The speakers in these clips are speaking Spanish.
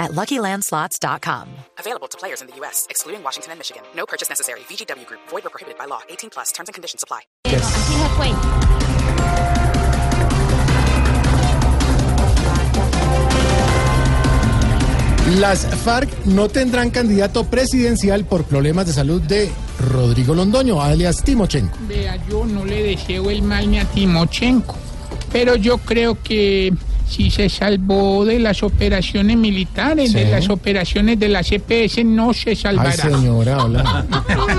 at LuckyLandSlots.com. Available to players in the U.S., excluding Washington and Michigan. No purchase necessary. VGW Group. Void or prohibited by law. 18 plus. Terms and conditions apply. Así se fue. Las FARC no tendrán candidato presidencial por problemas de salud de Rodrigo Londoño, alias Timochenko. Vea, yo no le deseo el mal ni a Timochenko, pero yo creo que si se salvó de las operaciones militares, de las operaciones de la CPS, no se Ay, salvará. señora, hola.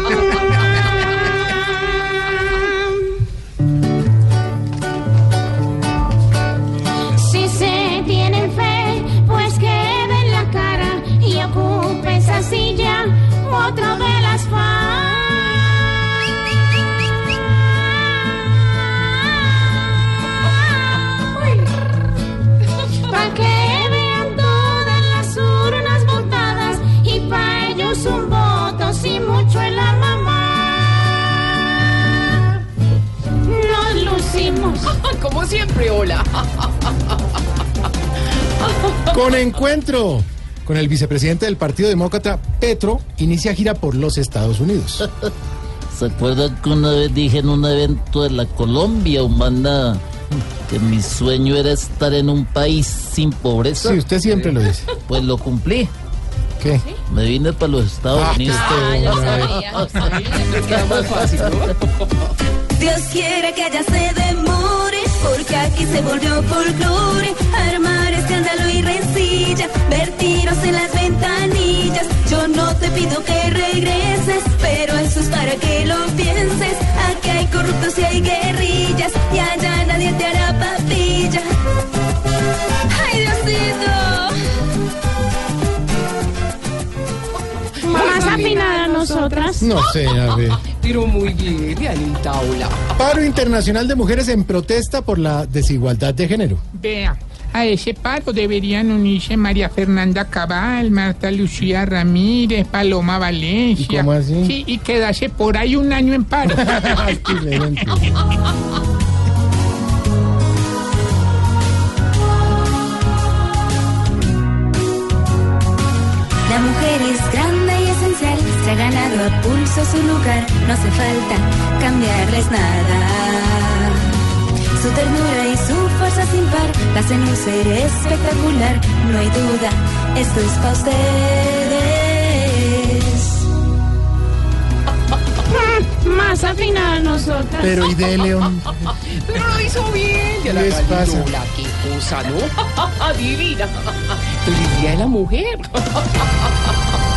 Como siempre, hola. Con encuentro con el vicepresidente del Partido Demócrata, Petro, inicia gira por los Estados Unidos. ¿Se acuerdan que una vez dije en un evento de la Colombia humana que mi sueño era estar en un país sin pobreza? Sí, usted siempre lo dice. Pues lo cumplí. ¿Qué? Me vine para los Estados Ah, Unidos. Queda fácil, ¿no? Dios quiere que ella se demore, se volvió folclore, armar escándalo y rencilla, ver tiros en las ventanillas. Yo no te pido que regreses, pero eso es para que lo pienses. Aquí hay corruptos y hay guerrillas, y allá nadie te hará papilla. ¡Ay, Diosito! Más afinada a nosotras. No sé, a ver. Pero muy bien, Dianita, hola. Paro internacional de mujeres en protesta por la desigualdad de género. Vea, a ese paro deberían unirse María Fernanda Cabal, Marta Lucía Ramírez, Paloma Valencia. ¿Y cómo así? Sí, y quedarse por ahí un año en paro. La mujer es grande ha ganado a pulso su lugar, no hace falta cambiarles nada. Su ternura y su fuerza sin par la hacen un ser espectacular, no hay duda, esto es para ustedes. Más afinada a nosotras. Pero ¿y de León? Pero lo hizo bien, Diana les pasa? Hola, qué cosa, ¿no? Divina. Feliz Día de la Mujer.